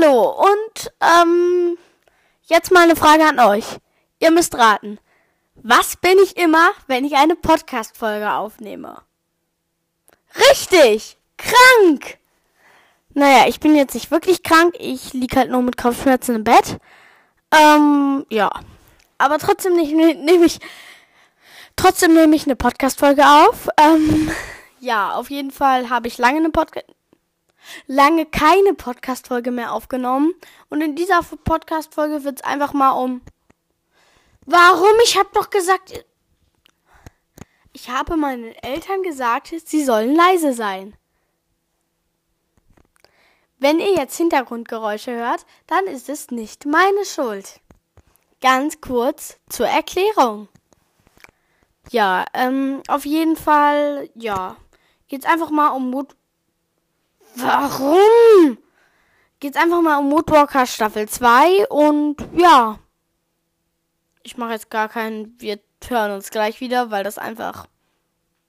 Hallo und ähm, jetzt mal eine Frage an euch. Ihr müsst raten. Was bin ich immer, wenn ich eine Podcast-Folge aufnehme? Richtig! Krank! Naja, ich bin jetzt nicht wirklich krank. Ich lieg halt nur mit Kopfschmerzen im Bett. Ähm, ja. Aber trotzdem ne, nehme ich, trotzdem nehme ich eine Podcast-Folge auf. Ähm, ja, auf jeden Fall habe ich lange eine Podcast, lange keine Podcast-Folge mehr aufgenommen. Und in dieser Podcast-Folge wird es einfach mal um, warum? Ich habe doch gesagt, ich habe meinen Eltern gesagt, sie sollen leise sein. Wenn ihr jetzt Hintergrundgeräusche hört, dann ist es nicht meine Schuld. Ganz kurz zur Erklärung. Ja, ähm, auf jeden Fall, ja. Geht's einfach mal um Mut. Warum? Geht's einfach mal um Moodwalker Staffel 2 und ja. Ich mache jetzt gar keinen. Wir hören uns gleich wieder, weil das einfach.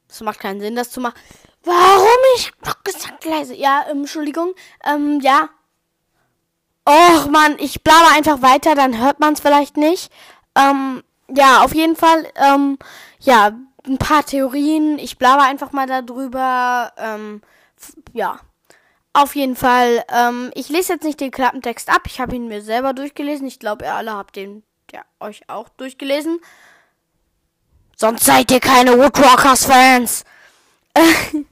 Es macht keinen Sinn, das zu machen. Warum? Ich hab doch gesagt leise. Ja, ähm, Entschuldigung. Ähm, ja. Och, Mann, ich blabe einfach weiter, dann hört man es vielleicht nicht. Ähm, ja, auf jeden Fall, ähm, ja, ein paar Theorien. Ich blabe einfach mal darüber. Ähm, ja. Auf jeden Fall, ähm, ich lese jetzt nicht den Klappentext ab. Ich habe ihn mir selber durchgelesen. Ich glaube, ihr alle habt den ja, euch auch durchgelesen. Sonst seid ihr keine Woodwalkers-Fans.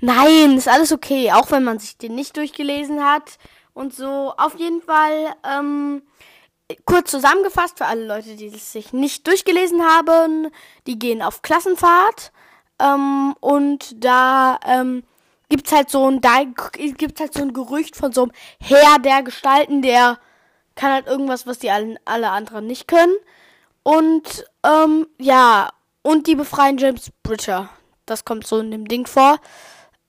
Nein, ist alles okay, auch wenn man sich den nicht durchgelesen hat und so. Auf jeden Fall, ähm, kurz zusammengefasst für alle Leute, die es sich nicht durchgelesen haben, die gehen auf Klassenfahrt ähm, und da ähm, gibt's halt so ein, da gibt's halt so ein Gerücht von so einem Herr der Gestalten, der kann halt irgendwas, was die alle, alle anderen nicht können. Und ähm, ja, und die befreien James Bridger. Das kommt so in dem Ding vor.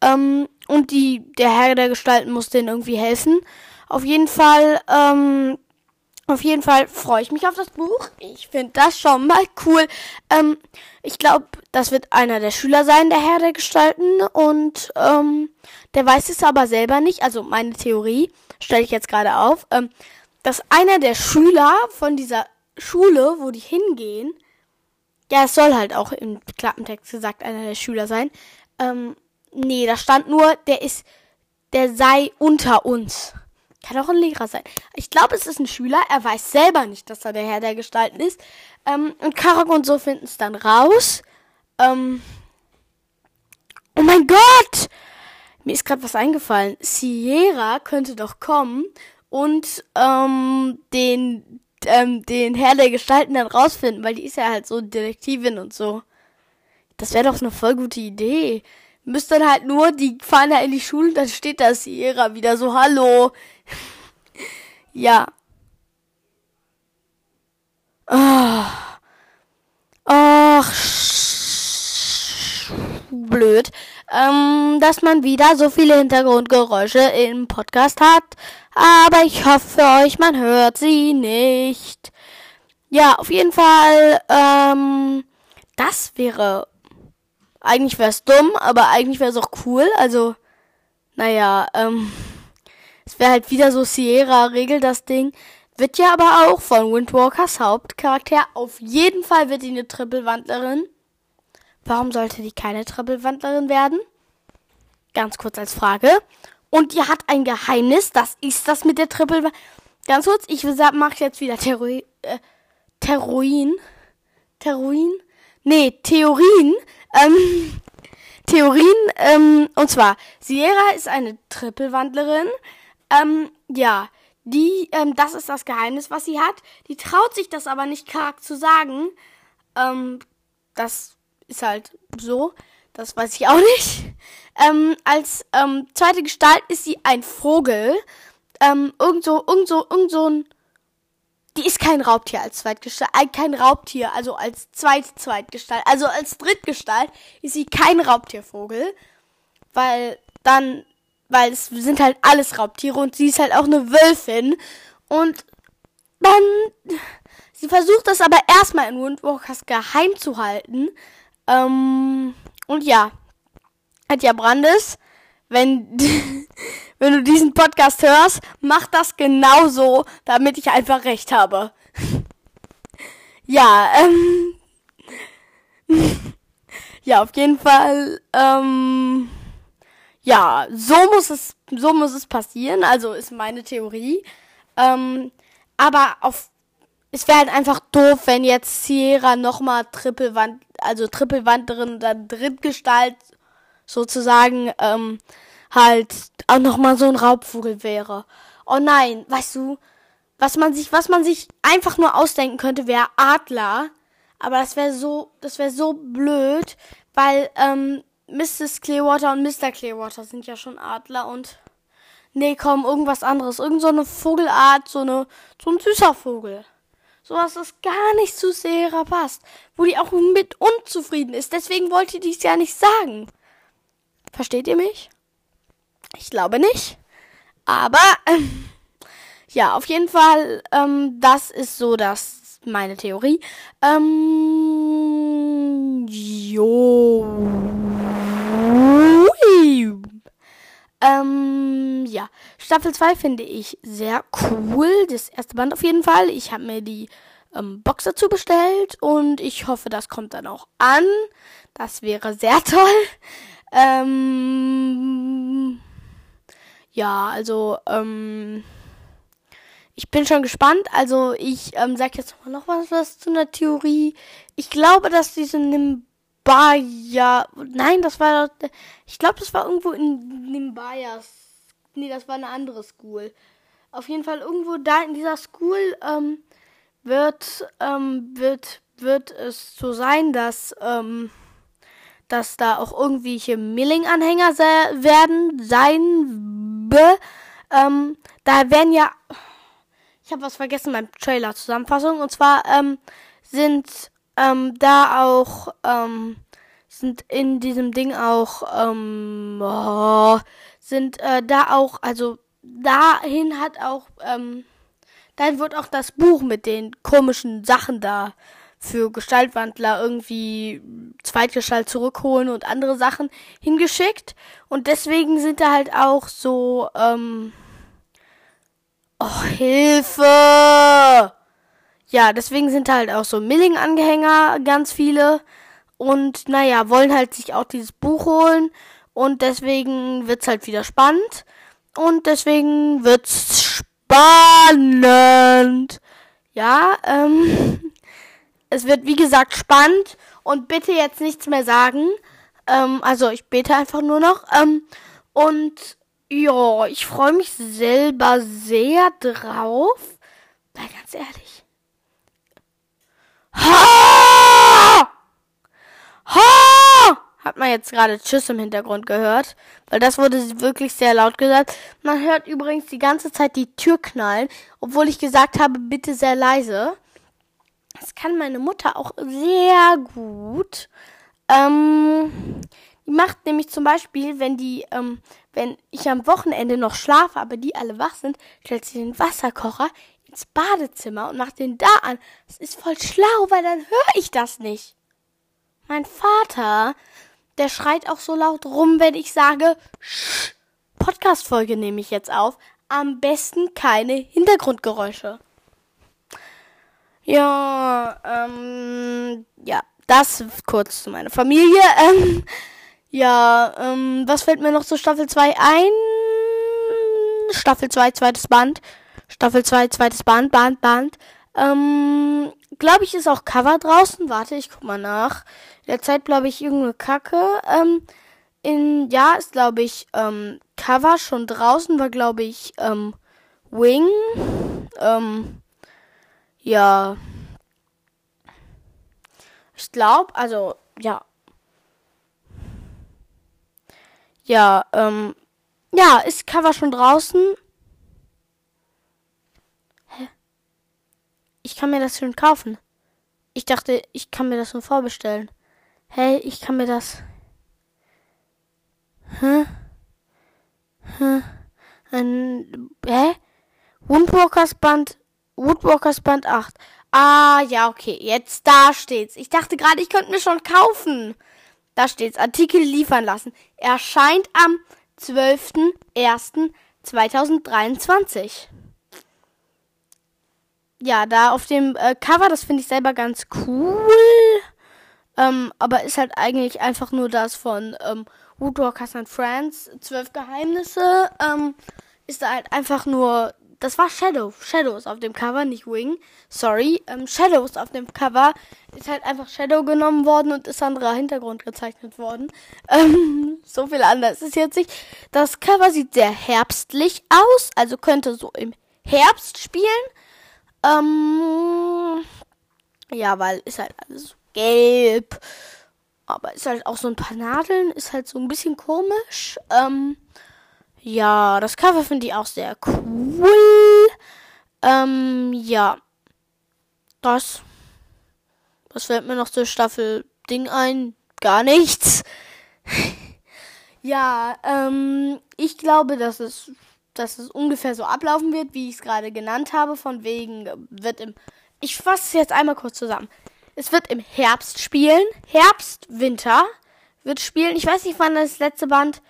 Ähm, und die, der Herr der Gestalten muss denen irgendwie helfen. Auf jeden Fall, ähm, auf jeden Fall freue ich mich auf das Buch. Ich finde das schon mal cool. Ähm, ich glaube, das wird einer der Schüler sein, der Herr der Gestalten. Und ähm, der weiß es aber selber nicht. Also meine Theorie stelle ich jetzt gerade auf, ähm, dass einer der Schüler von dieser Schule, wo die hingehen, ja, es soll halt auch im Klappentext gesagt einer der Schüler sein. Ähm, nee, da stand nur, der ist, der sei unter uns. Kann auch ein Lehrer sein. Ich glaube, es ist ein Schüler. Er weiß selber nicht, dass er der Herr der Gestalten ist. Ähm, und Karok und so finden es dann raus. Ähm, oh mein Gott! Mir ist gerade was eingefallen. Sierra könnte doch kommen und ähm, den ähm, den Herr der Gestalten dann rausfinden, weil die ist ja halt so Detektivin und so. Das wäre doch eine voll gute Idee. Müsst dann halt nur, die fahren da in die Schule, dann steht da Sierra wieder so, hallo. ja. Oh. Ach, blöd, ähm, dass man wieder so viele Hintergrundgeräusche im Podcast hat aber ich hoffe euch, man hört sie nicht. Ja, auf jeden Fall, ähm, das wäre, eigentlich wäre es dumm, aber eigentlich wäre es auch cool. Also, naja, ähm, es wäre halt wieder so Sierra regelt das Ding. Wird ja aber auch von Windwalkers Hauptcharakter. Auf jeden Fall wird die eine Trippelwandlerin. Warum sollte die keine Trippelwandlerin werden? Ganz kurz als Frage. Und die hat ein Geheimnis. Das ist das mit der Triple. Ganz kurz, ich mache jetzt wieder Terroi äh, Terroin. Terroin? Nee, Theorien. Ähm, Theorien, ähm, und zwar, Sierra ist eine Trippelwandlerin. Ähm, ja, die, ähm, das ist das Geheimnis, was sie hat. Die traut sich das aber nicht karg zu sagen. Ähm, das ist halt so. Das weiß ich auch nicht. Ähm, als ähm, zweite Gestalt ist sie ein Vogel. Ähm, irgend so, irgend so, irgend so ein. Die ist kein Raubtier als Zweitgestalt, äh, kein Raubtier, also als zweite Zweitgestalt. Also als Drittgestalt ist sie kein Raubtiervogel. Weil dann, weil es sind halt alles Raubtiere und sie ist halt auch eine Wölfin. Und dann, sie versucht das aber erstmal in Windwalkers geheim zu halten. Ähm, und ja, Katja Brandes, wenn wenn du diesen Podcast hörst, mach das genauso, damit ich einfach recht habe. ja, ähm. ja, auf jeden Fall, ähm. Ja, so muss es, so muss es passieren, also ist meine Theorie. Ähm, aber auf, es wäre halt einfach doof, wenn jetzt Sierra nochmal Trippelwand, also Trippelwanderin, dann Drittgestalt sozusagen, ähm, halt auch nochmal so ein Raubvogel wäre. Oh nein, weißt du, was man sich, was man sich einfach nur ausdenken könnte, wäre Adler. Aber das wäre so, das wäre so blöd, weil ähm, Mrs. Clearwater und Mr. Clearwater sind ja schon Adler und nee, komm, irgendwas anderes, irgend so eine Vogelart, so eine, so ein süßer Vogel. Sowas, das gar nicht zu Sarah passt, wo die auch mit unzufrieden ist. Deswegen wollte die es ja nicht sagen. Versteht ihr mich? Ich glaube nicht. Aber ähm, ja, auf jeden Fall, ähm, das ist so das meine Theorie. Ähm, jo. Ähm, ja, Staffel 2 finde ich sehr cool. Das erste Band auf jeden Fall. Ich habe mir die ähm, Box dazu bestellt und ich hoffe, das kommt dann auch an. Das wäre sehr toll. Ähm, ja, also, ähm, ich bin schon gespannt. Also, ich ähm, sag jetzt noch was, was zu einer Theorie. Ich glaube, dass diese Nimbaya. Nein, das war. Ich glaube, das war irgendwo in Nimbayas. Nee, das war eine andere School. Auf jeden Fall irgendwo da in dieser School ähm, wird, ähm, wird, wird es so sein, dass. Ähm, dass da auch irgendwelche Milling-Anhänger se werden, sein. Be ähm, da werden ja. Ich habe was vergessen beim Trailer Zusammenfassung. Und zwar ähm, sind ähm, da auch ähm, sind in diesem Ding auch ähm, oh, sind äh, da auch also dahin hat auch ähm, dann wird auch das Buch mit den komischen Sachen da für Gestaltwandler irgendwie Zweitgestalt zurückholen und andere Sachen hingeschickt. Und deswegen sind da halt auch so, ähm, oh, Hilfe! Ja, deswegen sind da halt auch so Milling-Anhänger ganz viele. Und naja, wollen halt sich auch dieses Buch holen. Und deswegen wird's halt wieder spannend. Und deswegen wird's spannend. Ja, ähm, es wird wie gesagt spannend und bitte jetzt nichts mehr sagen. Ähm, also ich bete einfach nur noch. Ähm, und ja, ich freue mich selber sehr drauf. Weil ganz ehrlich. Ha! Ha! Hat man jetzt gerade Tschüss im Hintergrund gehört? Weil das wurde wirklich sehr laut gesagt. Man hört übrigens die ganze Zeit die Tür knallen, obwohl ich gesagt habe, bitte sehr leise. Das kann meine Mutter auch sehr gut. Ähm, die macht nämlich zum Beispiel, wenn die, ähm, wenn ich am Wochenende noch schlafe, aber die alle wach sind, stellt sie den Wasserkocher ins Badezimmer und macht den da an. Das ist voll schlau, weil dann höre ich das nicht. Mein Vater, der schreit auch so laut rum, wenn ich sage, Podcast-Folge nehme ich jetzt auf. Am besten keine Hintergrundgeräusche. Ja, ähm, ja, das kurz zu meiner Familie. Ähm, ja, ähm, was fällt mir noch zu Staffel 2 ein? Staffel 2, zweites Band. Staffel 2, zweites Band, Band, Band. Ähm, glaube ich, ist auch Cover draußen. Warte, ich guck mal nach. Derzeit glaube ich irgendeine Kacke. Ähm, in, ja, ist glaube ich, ähm, Cover schon draußen, war glaube ich, ähm, Wing. Ähm, ja. Ich glaube, also, ja. Ja, ähm. Ja, ist Cover schon draußen? Hä? Ich kann mir das schon kaufen. Ich dachte, ich kann mir das schon vorbestellen. Hey, ich kann mir das. Hä? Hä? Ein. Hä? Woodwalkers Band Woodwalkers Band 8. Ah, ja, okay. Jetzt da steht's. Ich dachte gerade, ich könnte mir schon kaufen. Da steht's. Artikel liefern lassen. Erscheint am 12.01.2023. Ja, da auf dem äh, Cover, das finde ich selber ganz cool. Ähm, aber ist halt eigentlich einfach nur das von ähm, Woodwalkers and Friends, Zwölf Geheimnisse. Ähm, ist da halt einfach nur. Das war Shadow. Shadows auf dem Cover, nicht Wing. Sorry. Ähm, Shadows auf dem Cover ist halt einfach Shadow genommen worden und ist anderer Hintergrund gezeichnet worden. Ähm, so viel anders ist jetzt nicht. Das Cover sieht sehr herbstlich aus, also könnte so im Herbst spielen. Ähm, ja, weil ist halt alles gelb. Aber ist halt auch so ein paar Nadeln, ist halt so ein bisschen komisch. Ähm, ja, das Cover finde ich auch sehr cool. Ähm, ja. Das. Was fällt mir noch zur Staffel Ding ein? Gar nichts. ja, ähm, ich glaube, dass es, dass es ungefähr so ablaufen wird, wie ich es gerade genannt habe. Von wegen wird im. Ich fasse es jetzt einmal kurz zusammen. Es wird im Herbst spielen. Herbst, Winter wird spielen. Ich weiß nicht, wann das letzte Band.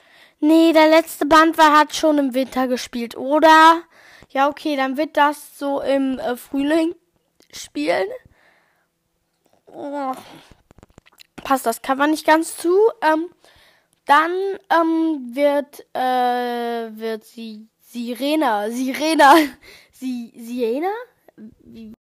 Nee, der letzte Band war, hat schon im Winter gespielt, oder? Ja, okay, dann wird das so im äh, Frühling spielen. Oh. Passt das Cover nicht ganz zu. Ähm, dann ähm, wird, äh, wird sie Sirena, Sirena, sie, Siena? Wie,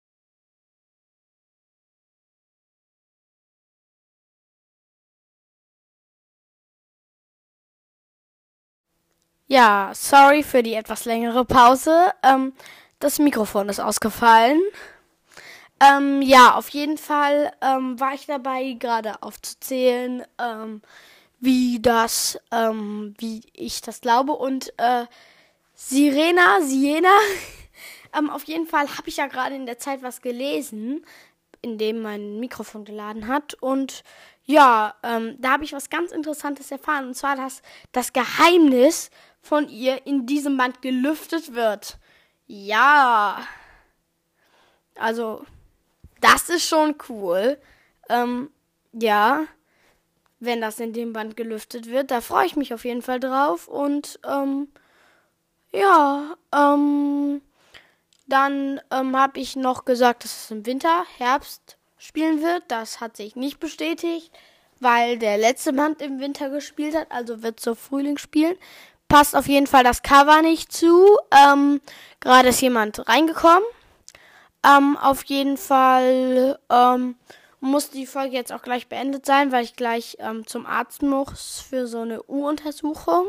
Ja, sorry für die etwas längere Pause. Ähm, das Mikrofon ist ausgefallen. Ähm, ja, auf jeden Fall ähm, war ich dabei, gerade aufzuzählen, ähm, wie das, ähm, wie ich das glaube. Und äh, Sirena, Siena, ähm, auf jeden Fall habe ich ja gerade in der Zeit was gelesen, in dem mein Mikrofon geladen hat. Und ja, ähm, da habe ich was ganz Interessantes erfahren. Und zwar, dass das Geheimnis von ihr in diesem Band gelüftet wird. Ja. Also, das ist schon cool. Ähm, ja. Wenn das in dem Band gelüftet wird, da freue ich mich auf jeden Fall drauf. Und, ähm, ja, ähm, dann ähm, habe ich noch gesagt, dass es im Winter, Herbst spielen wird. Das hat sich nicht bestätigt, weil der letzte Band im Winter gespielt hat, also wird so Frühling spielen passt auf jeden Fall das Cover nicht zu. Ähm, Gerade ist jemand reingekommen. Ähm, auf jeden Fall ähm, muss die Folge jetzt auch gleich beendet sein, weil ich gleich ähm, zum Arzt muss für so eine U-Untersuchung.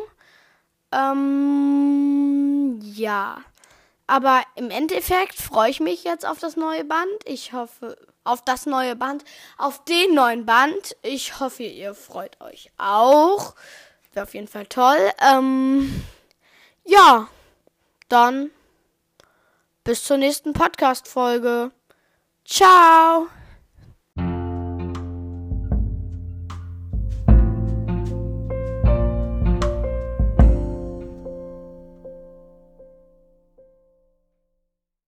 Ähm, ja. Aber im Endeffekt freue ich mich jetzt auf das neue Band. Ich hoffe, auf das neue Band, auf den neuen Band. Ich hoffe, ihr freut euch auch. Wäre auf jeden Fall toll. Ähm, ja, dann bis zur nächsten Podcast-Folge. Ciao!